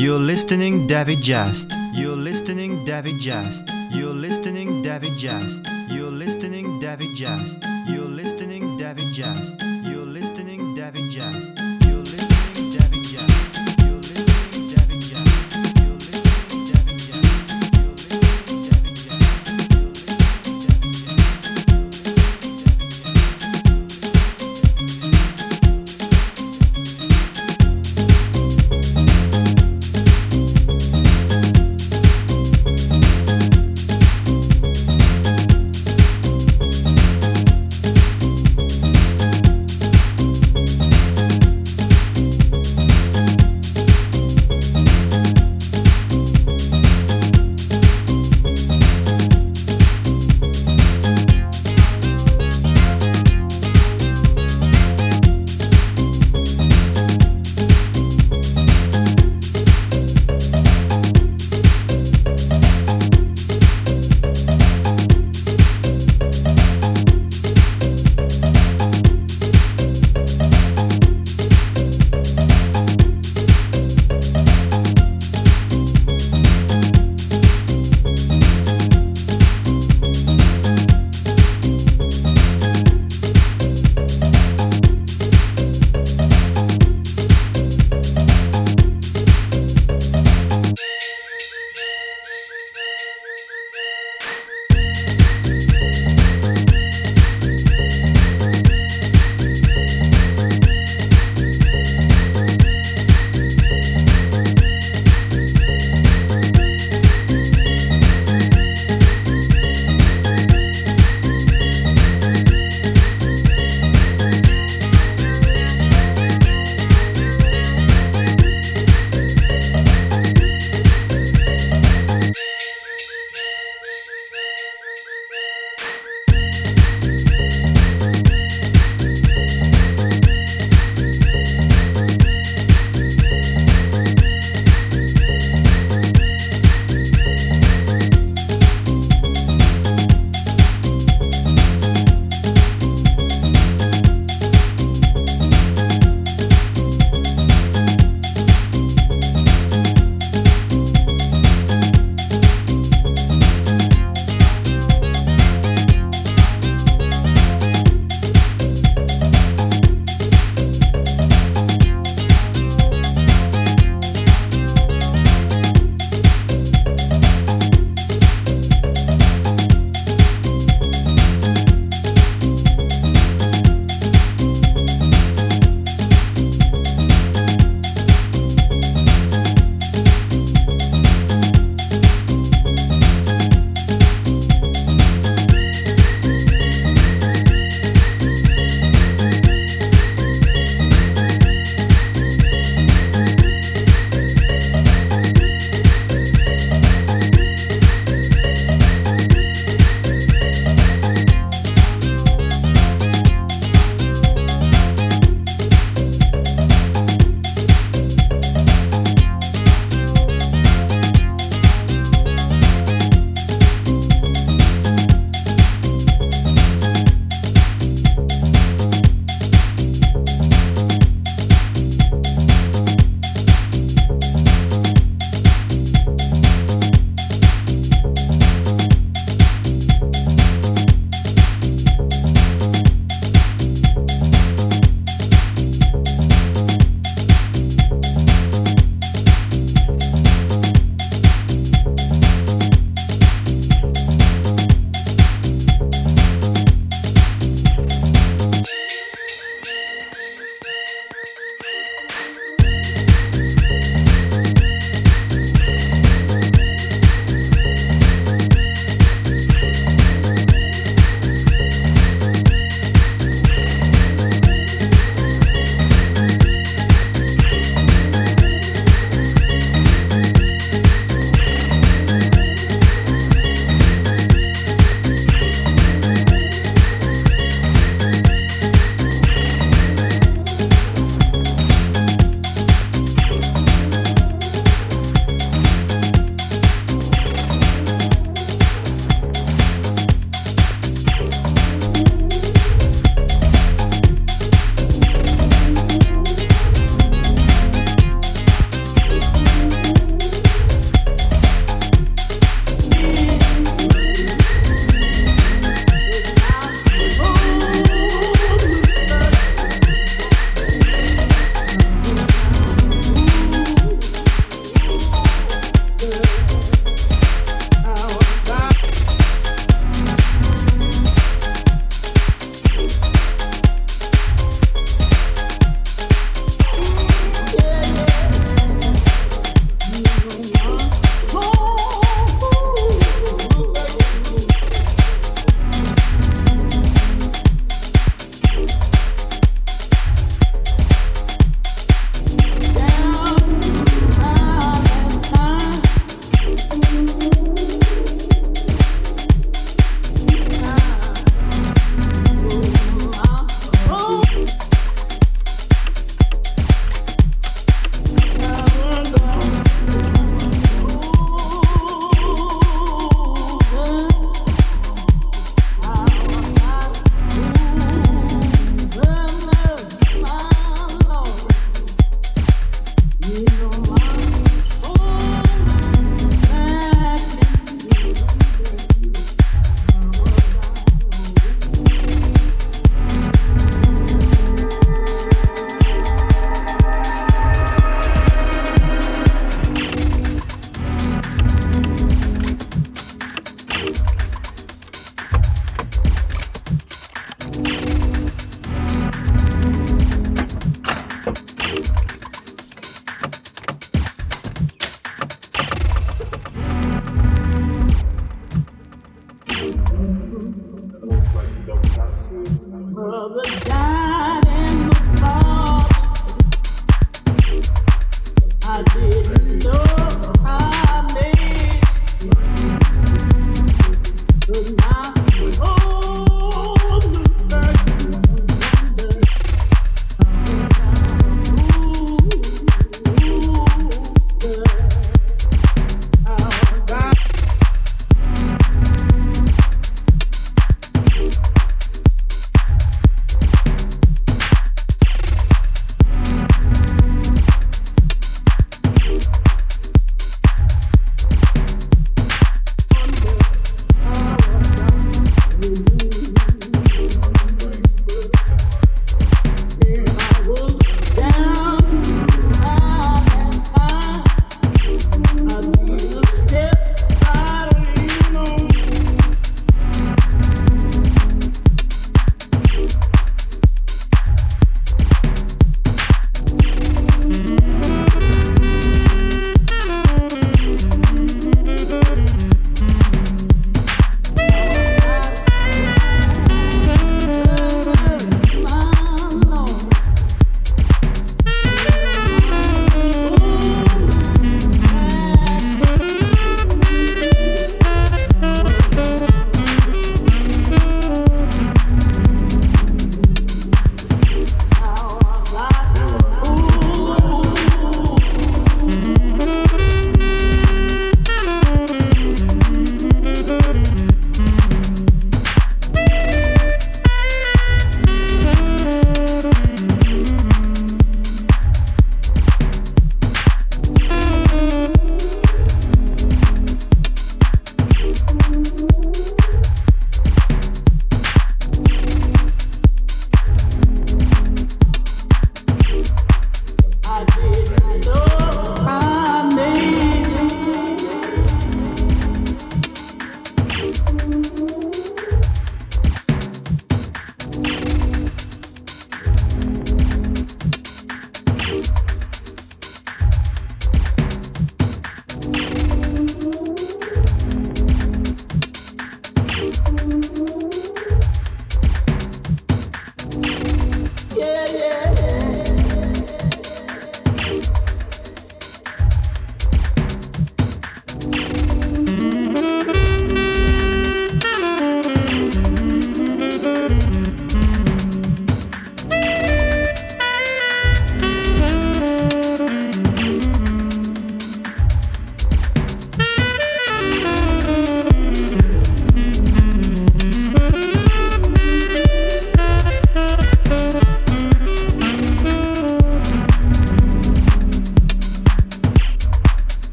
You're listening David Just. You're listening David Just. You're listening David Just. You're listening David Just. You're listening David Just. You're listening David Just.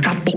Jumping.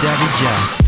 Debbie Jones.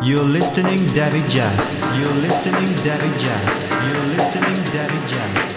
You're listening David. Jazz. You're listening David. Jazz. You're listening David. Jazz.